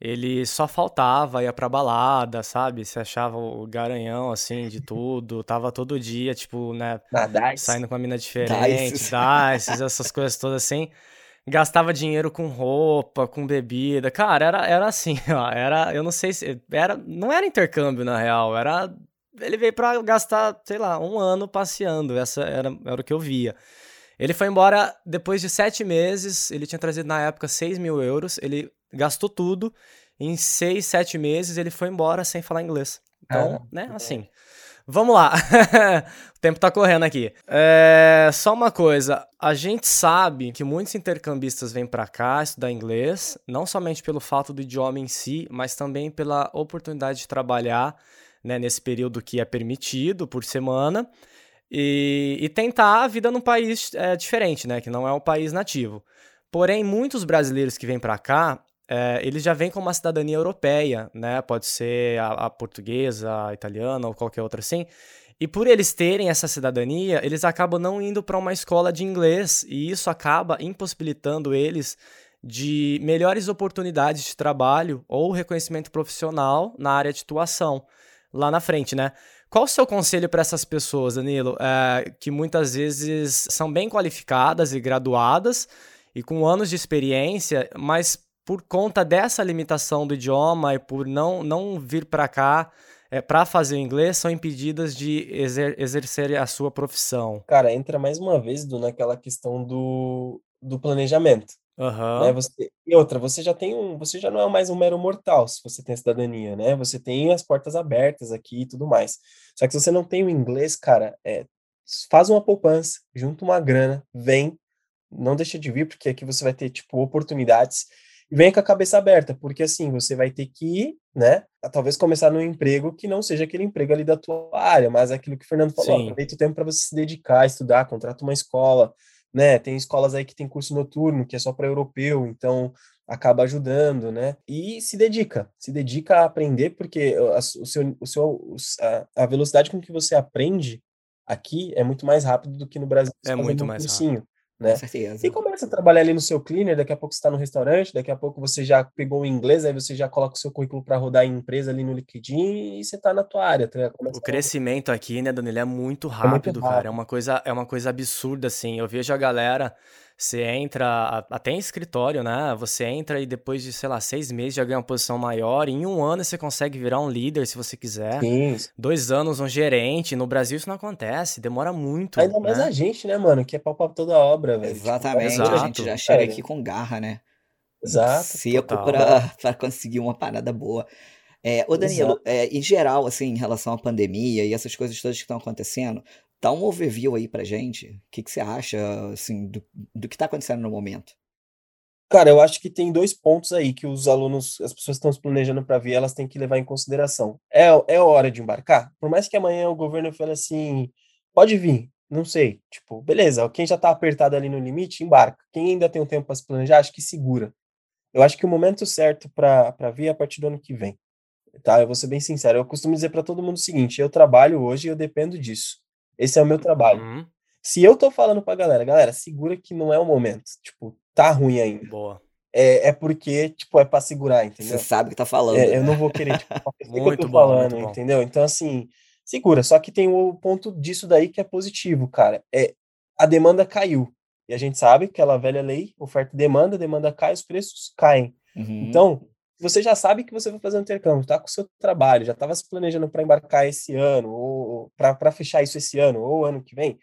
ele só faltava, ia pra balada, sabe? Se achava o garanhão, assim, de tudo. Tava todo dia, tipo, né? Ah, saindo com uma mina diferente, dices, essas coisas todas assim. Gastava dinheiro com roupa, com bebida. Cara, era, era assim, ó. Era, eu não sei se. Era, não era intercâmbio, na real. Era. Ele veio pra gastar, sei lá, um ano passeando. Essa era, era o que eu via. Ele foi embora depois de sete meses. Ele tinha trazido na época 6 mil euros. Ele gastou tudo. Em seis, sete meses ele foi embora sem falar inglês. Então, ah, né, assim. Vamos lá. o tempo tá correndo aqui. É, só uma coisa. A gente sabe que muitos intercambistas vêm para cá estudar inglês, não somente pelo fato do idioma em si, mas também pela oportunidade de trabalhar né, nesse período que é permitido por semana e, e tentar a vida num país é, diferente, né, que não é o país nativo. Porém, muitos brasileiros que vêm para cá, é, eles já vêm com uma cidadania europeia, né? Pode ser a, a, portuguesa, a italiana ou qualquer outra assim. E por eles terem essa cidadania, eles acabam não indo para uma escola de inglês e isso acaba impossibilitando eles de melhores oportunidades de trabalho ou reconhecimento profissional na área de atuação lá na frente, né? Qual o seu conselho para essas pessoas, Danilo, é, que muitas vezes são bem qualificadas e graduadas e com anos de experiência, mas por conta dessa limitação do idioma e por não, não vir para cá é, para fazer o inglês, são impedidas de exer exercer a sua profissão. Cara, entra mais uma vez do, naquela questão do, do planejamento. Uhum. Né? Você, e outra, você já tem um, você já não é mais um mero mortal se você tem a cidadania, né? Você tem as portas abertas aqui e tudo mais. Só que se você não tem o inglês, cara, é, faz uma poupança, junta uma grana, vem, não deixa de vir, porque aqui você vai ter, tipo, oportunidades vem com a cabeça aberta, porque assim, você vai ter que, né, talvez começar num emprego que não seja aquele emprego ali da tua área, mas aquilo que o Fernando falou, aproveita o tempo para você se dedicar, estudar, contrata uma escola, né, tem escolas aí que tem curso noturno, que é só para europeu, então acaba ajudando, né? E se dedica, se dedica a aprender, porque a, o seu, o seu, a, velocidade com que você aprende aqui é muito mais rápido do que no Brasil. É muito mais rápido. Né? Com certeza. E começa a trabalhar ali no seu cleaner, daqui a pouco você está no restaurante, daqui a pouco você já pegou o inglês, aí você já coloca o seu currículo para rodar em empresa ali no LinkedIn e você está na tua área. Tá? o crescimento aqui, né, Danilo, é muito rápido, é muito rápido, cara. É uma coisa, é uma coisa absurda, assim. Eu vejo a galera você entra até em escritório, né? Você entra e depois de, sei lá, seis meses já ganha uma posição maior. E em um ano você consegue virar um líder se você quiser. Sim. Dois anos um gerente. No Brasil isso não acontece, demora muito. Ainda mais né? a gente, né, mano? Que é pau pra toda a obra, velho. Exatamente. Tipo, a gente já chega aqui com garra, né? Exato. Seco pra, pra conseguir uma parada boa. É, ô Danilo, é, em geral, assim, em relação à pandemia e essas coisas todas que estão acontecendo, Dá um overview aí pra gente. O que, que você acha, assim, do, do que tá acontecendo no momento? Cara, eu acho que tem dois pontos aí que os alunos, as pessoas que estão se planejando para vir, elas têm que levar em consideração. É, é hora de embarcar? Por mais que amanhã o governo fale assim, pode vir, não sei. Tipo, beleza, quem já tá apertado ali no limite, embarca. Quem ainda tem um tempo para se planejar, acho que segura. Eu acho que o momento certo para vir é a partir do ano que vem. Tá? Eu vou ser bem sincero. Eu costumo dizer para todo mundo o seguinte: eu trabalho hoje e eu dependo disso. Esse é o meu trabalho. Uhum. Se eu tô falando pra galera, galera, segura que não é o momento. Tipo, tá ruim ainda. Boa. É, é porque, tipo, é pra segurar, entendeu? Você sabe o que tá falando. É, eu não vou querer, tipo, o que eu tô bom, falando, entendeu? Então, assim, segura. Só que tem o ponto disso daí que é positivo, cara. É, a demanda caiu. E a gente sabe que aquela velha lei, oferta e demanda, demanda cai, os preços caem. Uhum. Então, você já sabe que você vai fazer um intercâmbio, tá com o seu trabalho, já estava se planejando para embarcar esse ano, ou para fechar isso esse ano, ou ano que vem,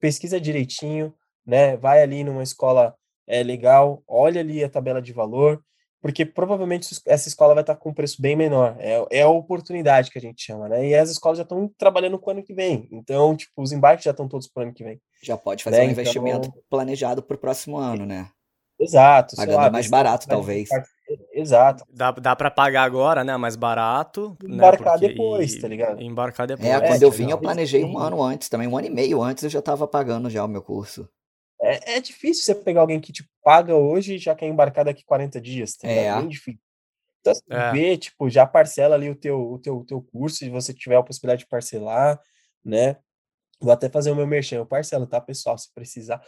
pesquisa direitinho, né? Vai ali numa escola é, legal, olha ali a tabela de valor, porque provavelmente essa escola vai estar com um preço bem menor. É, é a oportunidade que a gente chama, né? E as escolas já estão trabalhando com o ano que vem. Então, tipo, os embarques já estão todos para o ano que vem. Já pode fazer né? um investimento então... planejado para o próximo ano, né? Exato. Pagando lá, mais barato, talvez. Exato. Dá, dá pra pagar agora, né? Mais barato. Né, embarcar né? Porque... depois, tá ligado? Embarcar depois. É, quando eu vim, eu planejei um ano antes, também um ano e meio antes eu já tava pagando já o meu curso. É, é difícil você pegar alguém que te tipo, paga hoje e já quer embarcar daqui 40 dias, tá ligado? É bem difícil. Então, assim, é. vê, tipo, já parcela ali o teu, o teu, o teu curso, se você tiver a possibilidade de parcelar, né? Vou até fazer o meu merchan, eu parcelo, tá, pessoal, se precisar.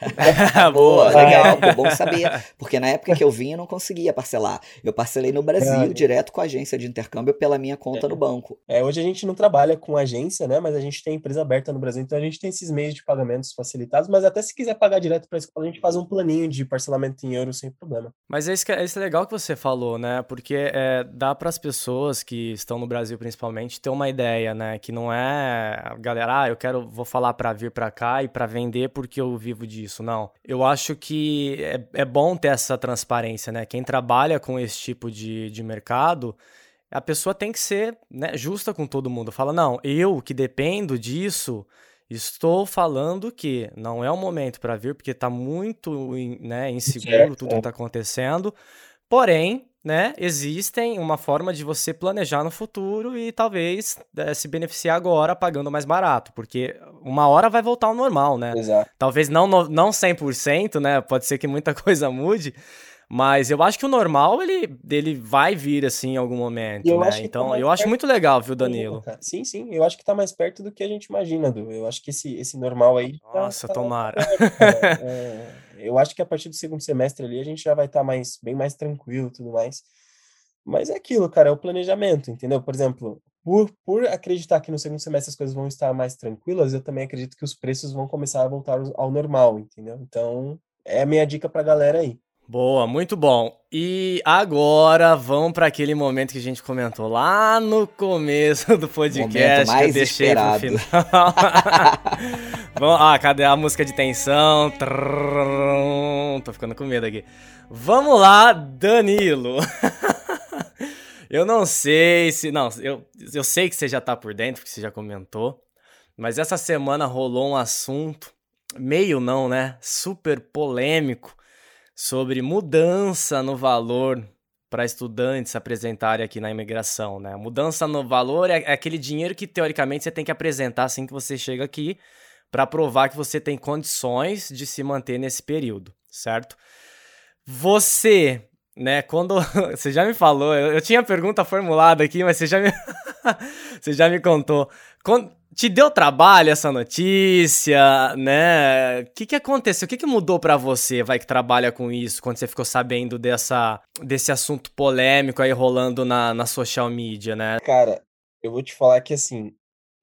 Boa, legal, é bom saber. Porque na época que eu vim, eu não conseguia parcelar. Eu parcelei no Brasil, é. direto com a agência de intercâmbio, pela minha conta é. no banco. É, hoje a gente não trabalha com agência, né, mas a gente tem empresa aberta no Brasil, então a gente tem esses meios de pagamentos facilitados, mas até se quiser pagar direto para a escola, a gente faz um planinho de parcelamento em euros sem problema. Mas é isso, que, é, isso é legal que você falou, né, porque é, dá para as pessoas que estão no Brasil, principalmente, ter uma ideia, né, que não é, galera, ah, eu quero, vou falar para vir para cá e para vender porque eu vivo disso. Não. Eu acho que é, é bom ter essa transparência, né? Quem trabalha com esse tipo de, de mercado, a pessoa tem que ser né, justa com todo mundo. Fala, não, eu que dependo disso, estou falando que não é o momento para vir porque está muito né, inseguro tudo que está acontecendo. Porém, né, existem uma forma de você planejar no futuro e talvez é, se beneficiar agora pagando mais barato, porque uma hora vai voltar ao normal, né? Exato. Talvez não, não 100%, né? Pode ser que muita coisa mude, mas eu acho que o normal, ele, ele vai vir, assim, em algum momento, né? Tá então, tá eu acho muito legal, viu, Danilo? Sim, sim. Eu acho que tá mais perto do que a gente imagina, Du. Eu acho que esse, esse normal aí... Nossa, tá, tomara. Tá é, eu acho que a partir do segundo semestre ali, a gente já vai estar tá mais, bem mais tranquilo tudo mais. Mas é aquilo, cara, é o planejamento, entendeu? Por exemplo, por, por acreditar que no segundo semestre as coisas vão estar mais tranquilas, eu também acredito que os preços vão começar a voltar ao normal, entendeu? Então, é a minha dica pra galera aí. Boa, muito bom. E agora vamos para aquele momento que a gente comentou lá no começo do podcast mais que eu deixei esperado. pro final. vamos, ah, cadê a música de tensão? Trrr, tô ficando com medo aqui. Vamos lá, Danilo. eu não sei se. Não, eu, eu sei que você já tá por dentro, porque você já comentou. Mas essa semana rolou um assunto, meio não, né? Super polêmico sobre mudança no valor para estudantes apresentarem aqui na imigração, né? Mudança no valor é, é aquele dinheiro que teoricamente você tem que apresentar assim que você chega aqui para provar que você tem condições de se manter nesse período, certo? Você, né, quando você já me falou, eu, eu tinha a pergunta formulada aqui, mas você já me você já me contou. Quando, Te deu trabalho essa notícia, né? O que, que aconteceu? O que, que mudou para você, vai que trabalha com isso, quando você ficou sabendo dessa, desse assunto polêmico aí rolando na, na social media, né? Cara, eu vou te falar que assim,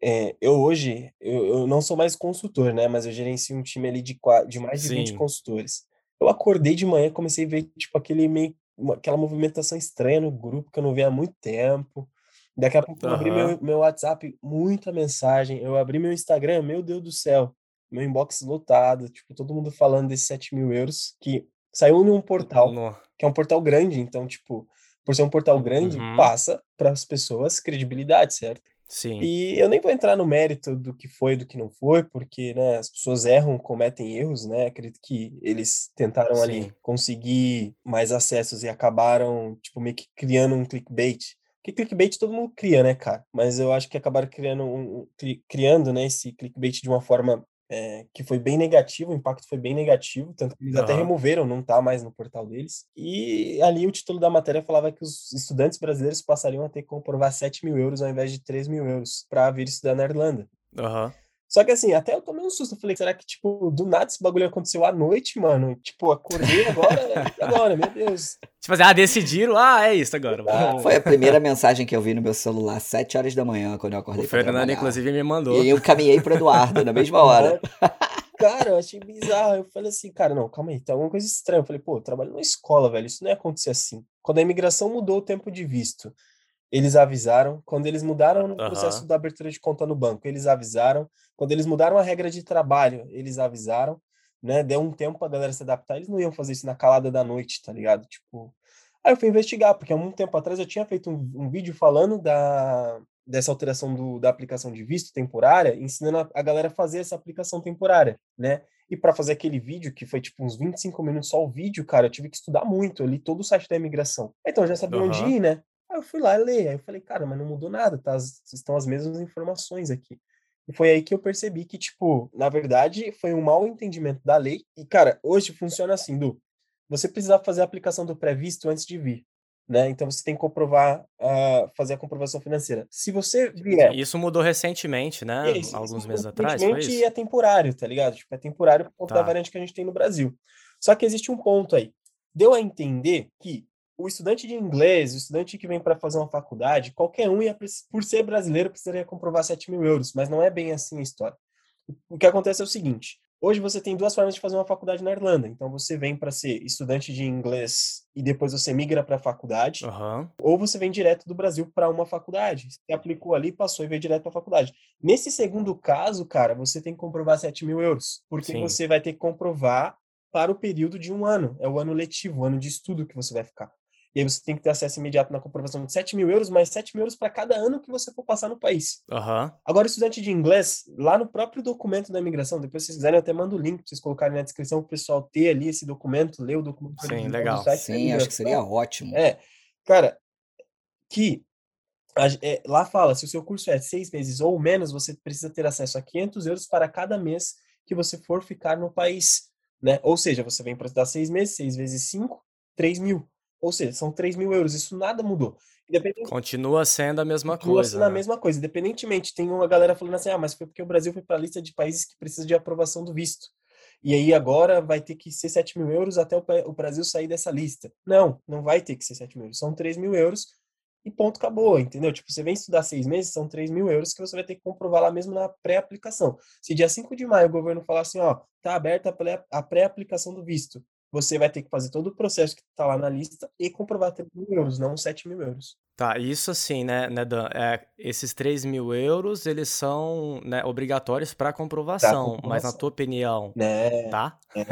é, eu hoje, eu, eu, não sou mais consultor, né? Mas eu gerencio um time ali de, de mais de Sim. 20 consultores. Eu acordei de manhã, comecei a ver, tipo, aquele meio, aquela movimentação estranha no grupo que eu não via há muito tempo. Daqui a pouco eu abri meu, meu WhatsApp, muita mensagem. Eu abri meu Instagram, meu Deus do céu, meu inbox lotado, tipo, todo mundo falando desses 7 mil euros, que saiu num portal, que é um portal grande, então, tipo, por ser um portal grande, uhum. passa para as pessoas credibilidade, certo? Sim. E eu nem vou entrar no mérito do que foi, do que não foi, porque né, as pessoas erram, cometem erros, né? Acredito que eles tentaram Sim. ali conseguir mais acessos e acabaram, tipo, meio que criando um clickbait. Que clickbait todo mundo cria, né, cara? Mas eu acho que acabaram criando, um, criando né, esse clickbait de uma forma é, que foi bem negativo, o impacto foi bem negativo, tanto que eles uhum. até removeram, não tá mais no portal deles. E ali o título da matéria falava que os estudantes brasileiros passariam a ter que comprovar 7 mil euros ao invés de 3 mil euros para vir estudar na Irlanda. Uhum. Só que assim, até eu tomei um susto. Eu falei, será que, tipo, do nada esse bagulho aconteceu à noite, mano? Tipo, acordei agora, agora, meu Deus. Tipo assim, ah, decidiram, ah, é isso agora. Ah, foi a primeira mensagem que eu vi no meu celular, 7 horas da manhã, quando eu acordei. O Fernando, inclusive, me mandou. E eu caminhei pro Eduardo na mesma hora. cara, eu achei bizarro. Eu falei assim, cara, não, calma aí, tem alguma coisa estranha. Eu falei, pô, eu trabalho numa escola, velho, isso não ia acontecer assim. Quando a imigração mudou o tempo de visto, eles avisaram. Quando eles mudaram no processo da abertura de conta no banco, eles avisaram. Quando eles mudaram a regra de trabalho, eles avisaram. Né? Deu um tempo pra galera se adaptar. Eles não iam fazer isso na calada da noite, tá ligado? Tipo. Aí eu fui investigar, porque há um tempo atrás eu tinha feito um, um vídeo falando da, dessa alteração do, da aplicação de visto temporária, ensinando a, a galera a fazer essa aplicação temporária, né? E para fazer aquele vídeo, que foi tipo uns 25 minutos só o vídeo, cara, eu tive que estudar muito. Eu li todo o site da imigração. Então eu já sabia uhum. onde ir, né? Aí eu fui lá ler, aí eu falei, cara, mas não mudou nada, tá? Estão as mesmas informações aqui. E foi aí que eu percebi que, tipo, na verdade, foi um mau entendimento da lei. E, cara, hoje funciona assim, Du. Você precisa fazer a aplicação do pré-visto antes de vir. Né? Então você tem que comprovar, uh, fazer a comprovação financeira. Se você vier. Isso mudou recentemente, né? Isso, Alguns isso meses atrás. Recentemente e é temporário, tá ligado? Tipo, é temporário por conta tá. da variante que a gente tem no Brasil. Só que existe um ponto aí. Deu a entender que o estudante de inglês, o estudante que vem para fazer uma faculdade, qualquer um, ia, por ser brasileiro, precisaria comprovar 7 mil euros, mas não é bem assim a história. O que acontece é o seguinte: hoje você tem duas formas de fazer uma faculdade na Irlanda. Então você vem para ser estudante de inglês e depois você migra para a faculdade, uhum. ou você vem direto do Brasil para uma faculdade. Você aplicou ali, passou e veio direto para a faculdade. Nesse segundo caso, cara, você tem que comprovar 7 mil euros, porque Sim. você vai ter que comprovar para o período de um ano. É o ano letivo, o ano de estudo que você vai ficar. E aí você tem que ter acesso imediato na comprovação de 7 mil euros, mais 7 mil euros para cada ano que você for passar no país. Uhum. Agora, estudante de inglês, lá no próprio documento da imigração, depois se vocês quiserem, eu até mando o link para vocês colocarem na descrição para o pessoal ter ali esse documento, ler o documento. Sim, legal. Sim, acho que seria ótimo. É, cara, que é, lá fala, se o seu curso é seis meses ou menos, você precisa ter acesso a 500 euros para cada mês que você for ficar no país, né? Ou seja, você vem para estudar seis meses, seis vezes cinco, 3 mil. Ou seja, são 3 mil euros, isso nada mudou. Continua sendo a mesma Continua coisa. Continua sendo né? a mesma coisa. Independentemente, tem uma galera falando assim: ah, mas foi porque o Brasil foi para a lista de países que precisam de aprovação do visto. E aí agora vai ter que ser 7 mil euros até o Brasil sair dessa lista. Não, não vai ter que ser 7 mil euros. São 3 mil euros e ponto, acabou, entendeu? Tipo, você vem estudar seis meses, são 3 mil euros que você vai ter que comprovar lá mesmo na pré-aplicação. Se dia 5 de maio o governo falar assim, ó, tá aberta a pré-aplicação do visto, você vai ter que fazer todo o processo que está lá na lista e comprovar 3 mil euros, não 7 mil euros. Tá, isso assim, né, né Dan? É, esses 3 mil euros, eles são né, obrigatórios para comprovação, comprovação, mas na tua opinião, né? tá? É.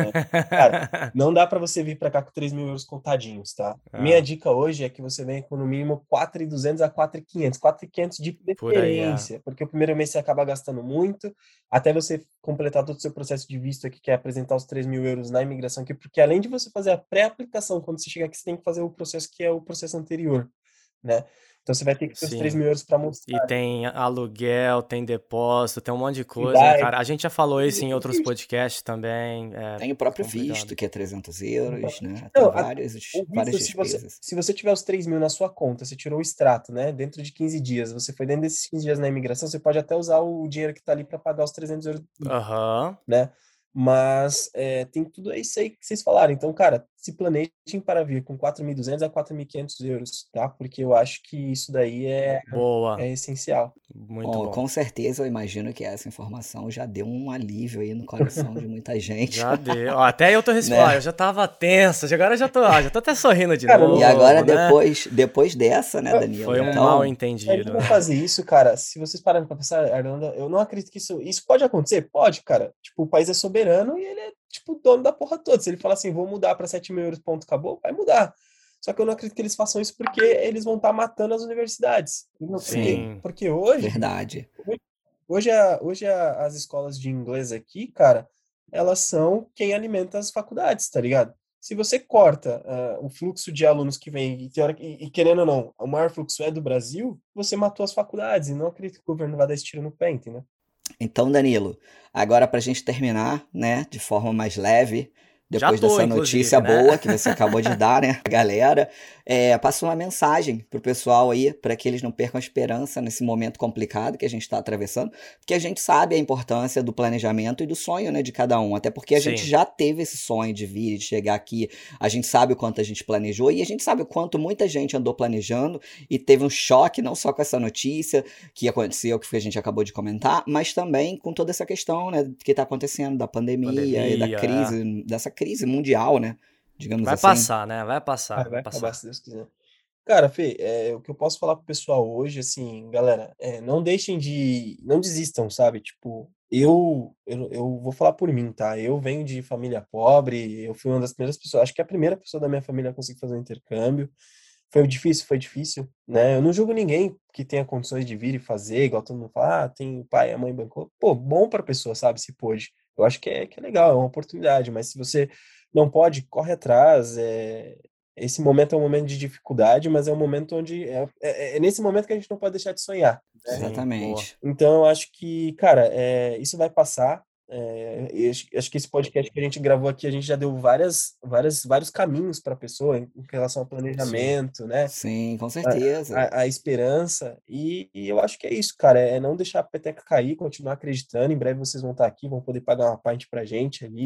Cara, não dá para você vir para cá com 3 mil euros contadinhos, tá? Ah. Minha dica hoje é que você venha com no mínimo 4,200 a 4,500. 4,500 de preferência, Por é. porque o primeiro mês você acaba gastando muito, até você completar todo o seu processo de visto aqui, que é apresentar os 3 mil euros na imigração aqui, porque além de você fazer a pré-aplicação, quando você chegar aqui, você tem que fazer o processo que é o processo anterior né? Então você vai ter que ter os Sim. 3 mil euros para mostrar. E tem aluguel, tem depósito, tem um monte de coisa, Vai. né, cara. A gente já falou isso em outros podcasts também. é, Tem o próprio complicado. visto, que é 300 euros, né? Não, Tem a- várias, visto, várias se, você, se você tiver os 3 mil na sua conta, você tirou o extrato, né? Dentro de 15 dias, você foi dentro desses 15 dias na imigração, você pode até usar o dinheiro que tá ali para pagar os 300 euros, Aham. né? Mas é, tem tudo isso aí que vocês falaram. Então, cara, se planejem para vir com 4.200 a 4.500 euros, tá? Porque eu acho que isso daí é, Boa. é essencial. Muito Bom, bom. com certeza eu imagino que essa informação já deu um alívio aí no coração de muita gente. Já deu. Ó, até eu tô respirando. Né? Eu já tava tenso. Agora eu já tô, ó, já tô até sorrindo de Cara, novo. E agora, né? depois, depois dessa, né, Danilo? Foi um Então, mal entendido. vão né? fazer isso, cara. Se vocês pararem pra pensar, Irlanda, eu não acredito que isso, isso pode acontecer. Pode, cara. Tipo, o país é soberano e ele é, tipo, dono da porra toda. Se ele falar assim, vou mudar pra 7 mil euros, ponto, acabou, vai mudar. Só que eu não acredito que eles façam isso porque eles vão estar matando as universidades. Porque, Sim. porque hoje, verdade. hoje, a- hoje a- as escolas de inglês aqui, cara, elas são quem alimenta as faculdades, tá ligado? Se você corta ah, o fluxo de alunos que vem, e, e- e querendo ou não, o maior fluxo é do Brasil, você matou as faculdades, e não acredito que o governo vai dar esse tiro no pé, entendeu? Então, Danilo, agora pra gente terminar, né, de forma mais leve, depois tô, dessa notícia né? boa que você acabou de dar, né, galera, é, passa uma mensagem pro pessoal aí, para que eles não percam a esperança nesse momento complicado que a gente está atravessando, porque a gente sabe a importância do planejamento e do sonho, né, de cada um, até porque a gente Sim. já teve esse sonho de vir, de chegar aqui, a gente sabe o quanto a gente planejou e a gente sabe o quanto muita gente andou planejando e teve um choque, não só com essa notícia que aconteceu, que a gente acabou de comentar, mas também com toda essa questão, né, que está acontecendo da pandemia, e da Pandemia, crise, dessa crise mundial, né, digamos Vai assim. passar, né? Vai passar. Vai vai passar. acabar, se Deus quiser. Cara, Fê, é, o que eu posso falar pro pessoal hoje, assim, galera, é, não deixem de. Não desistam, sabe? Tipo, eu, eu, eu vou falar por mim, tá? Eu venho de família pobre, eu fui uma das primeiras pessoas, acho que a primeira pessoa da minha família a conseguir fazer um intercâmbio. Foi difícil, foi difícil, né? Eu não julgo ninguém que tenha condições de vir e fazer, igual todo mundo fala, ah, tem o pai, a mãe bancou. Pô, bom pra pessoa, sabe? Se pôde. Eu acho que é, que é legal, é uma oportunidade, mas se você não pode, corre atrás. É... Esse momento é um momento de dificuldade, mas é um momento onde. É, é, é nesse momento que a gente não pode deixar de sonhar. Sim, Exatamente. Então, eu acho que, cara, é, isso vai passar. É, acho, que esse podcast que a gente gravou aqui, a gente já deu várias, várias, vários caminhos para a pessoa em, relação ao planejamento, né? Sim, com certeza. A, a esperança. E, e eu acho que é isso, cara. É não deixar a peteca cair, continuar acreditando. Em breve vocês vão estar aqui, vão poder pagar uma pint pra gente ali.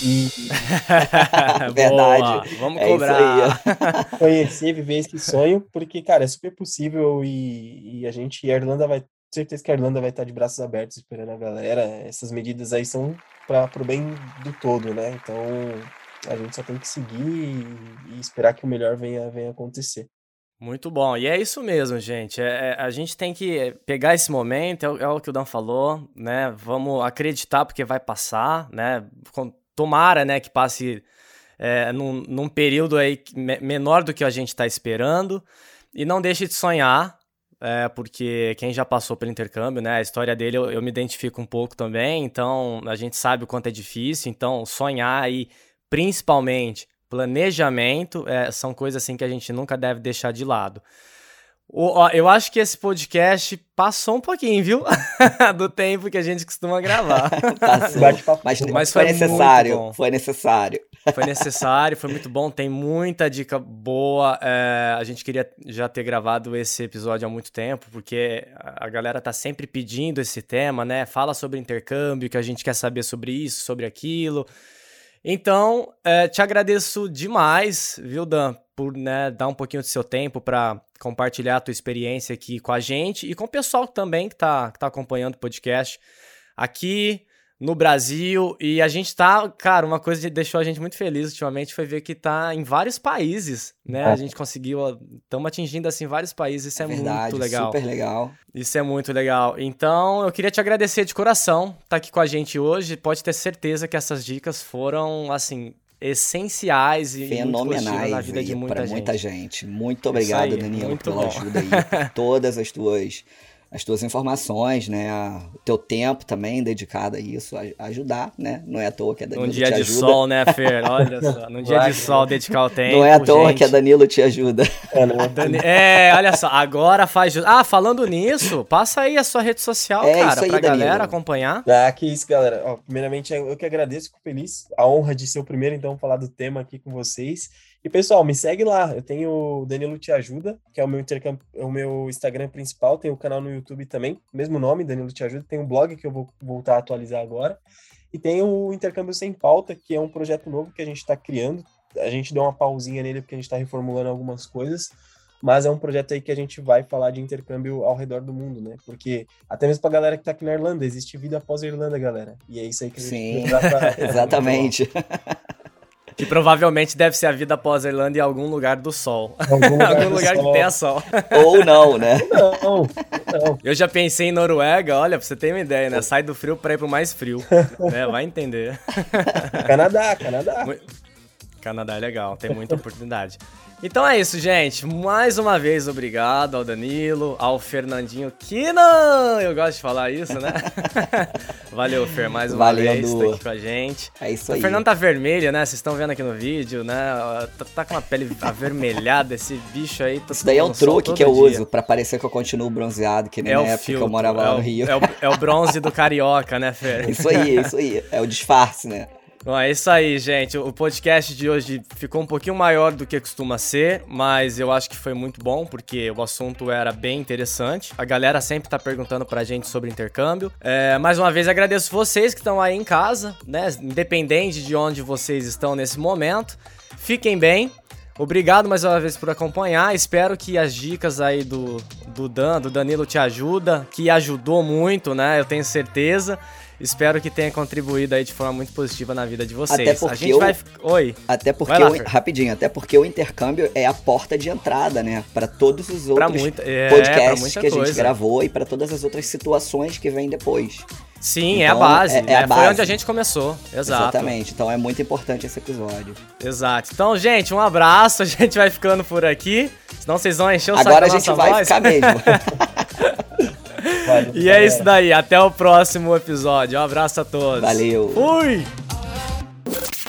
E Verdade. Boa, Vamos É cobrar. conhecer, viver esse sonho, porque, cara, é super possível e, e a gente, a Irlanda vai, certeza que a Irlanda vai estar de braços abertos esperando a galera. Essas medidas aí são para o bem do todo, né? Então a gente só tem que seguir e, e esperar que o melhor venha, venha acontecer. Muito bom. E é isso mesmo, gente. É, é, a gente tem que pegar esse momento, é, o- é o que o Dan falou, né? Vamos acreditar porque vai passar, né? Tomara, né, que passe é, num, num período aí menor do que a gente está esperando. E não deixe de sonhar, é, porque quem já passou pelo intercâmbio, né? A história dele eu, eu me identifico um pouco também, então a gente sabe o quanto é difícil. Então, sonhar aí, principalmente planejamento, é, são coisas assim que a gente nunca deve deixar de lado. O- ó, eu acho que esse podcast passou um pouquinho, viu? Do tempo que a gente costuma gravar. Passou. Mas, foi foi necessário, foi necessário. Foi necessário, foi muito bom, tem muita dica boa. é, a gente queria já ter gravado esse episódio há muito tempo, porque a galera tá sempre pedindo esse tema, né? Fala sobre intercâmbio, que a gente quer saber sobre isso, sobre aquilo. Então, é, te agradeço demais, viu, Dan, por né, dar um pouquinho do seu tempo para compartilhar a tua experiência aqui com a gente e com o pessoal também que tá, que tá acompanhando o podcast aqui no Brasil. E a gente tá, cara, uma coisa que deixou a gente muito feliz ultimamente foi ver que tá em vários países, né? A gente conseguiu, estamos atingindo assim vários países, isso é, Verdade, muito legal. super legal. Isso é muito legal. Então, eu queria te agradecer de coração estar aqui com a gente hoje. Pode ter certeza que essas dicas foram, assim, essenciais e positivas na Fenomenais vida de muita gente. muita gente. Muito obrigado, aí, Danilo, muito pela bom. ajuda aí, todas as tuas as tuas informações, né? O teu tempo também dedicado a isso, a, ajudar, né? Não é à toa que a Danilo Num dia te de ajuda. sol, né, Fer? Olha só. Num dia de sol, dedicar o tempo. Não é à toa gente. que a Danilo te ajuda. É, É, olha só, agora faz. Ah, falando nisso, passa aí a sua rede social, É, cara, aí, pra Danilo. galera acompanhar. Ah, que isso, galera. Ó, primeiramente, eu que agradeço, fico feliz. A honra de ser o primeiro, então, falar do tema aqui com vocês. E, pessoal, me segue lá. Eu tenho o Danilo Te Ajuda, que é o meu, intercam... é o meu Instagram principal. Tem o canal no YouTube também, mesmo nome, Danilo Te Ajuda. Tem um blog que eu vou voltar a atualizar agora. E tem o Intercâmbio Sem Pauta, que é um projeto novo que a gente está criando. A gente deu uma pausinha nele porque a gente está reformulando algumas coisas. Mas é um projeto aí que a gente vai falar de intercâmbio ao redor do mundo, né? Porque até mesmo pra galera que tá aqui na Irlanda, existe vida após a Irlanda, galera. E é isso aí que a gente Sim, pra- exatamente. Que provavelmente deve ser a vida após a Irlanda em algum lugar do sol. Algum lugar, algum lugar que tenha sol. Ou não, né? Não, não. Eu já pensei em Noruega, olha, pra você ter uma ideia, né? Sai do frio pra ir pro mais frio. né? Vai entender. Canadá, Canadá. Canadá é legal, tem muita oportunidade. Então é isso, gente. Mais uma vez, obrigado ao Danilo, ao Fernandinho Kina. Eu gosto de falar isso, né? Valeu, Fer, mais uma Valeu, vez, tá aqui com a gente. É isso O aí. Fernando tá vermelho, né? Vocês estão vendo aqui no vídeo, né? Tá, tá com uma pele avermelhada, esse bicho aí. Tá Isso daí é um sol truque que eu dia. uso pra parecer que eu continuo bronzeado, que nem É na o época filtro, que eu morava é lá o, no Rio. É o, é o bronze do carioca, né, Fer? Isso aí, isso aí. É o disfarce, né? Bom, é isso aí, gente. O podcast de hoje ficou um pouquinho maior do que costuma ser, mas eu acho que foi muito bom, porque o assunto era bem interessante. A galera sempre tá perguntando pra gente sobre intercâmbio. É, mais uma vez, agradeço vocês que estão aí em casa, né? Independente de onde vocês estão nesse momento. Fiquem bem. Obrigado mais uma vez por acompanhar. Espero que as dicas aí do, do Dan, do Danilo te ajuda, que ajudou muito, né? Eu tenho certeza. Espero que tenha contribuído aí de forma muito positiva na vida de vocês. Até a porque gente eu- vai. Oi. Até porque, lá, rapidinho, até porque o intercâmbio é a porta de entrada, né? Pra todos os outros muita, é, podcasts muita que a gente gravou e pra todas as outras situações que vêm depois. Sim, é a Então, base. é- é né? a Foi base. onde a gente começou. Exato. Exatamente. Então é muito importante esse episódio. Exato. Então, gente, um abraço. A gente vai ficando por aqui. Senão vocês vão encher o saco Agora a gente vai voz. ficar mesmo. Valeu, E é isso daí. Até o próximo episódio. Um abraço a todos. Valeu. Fui!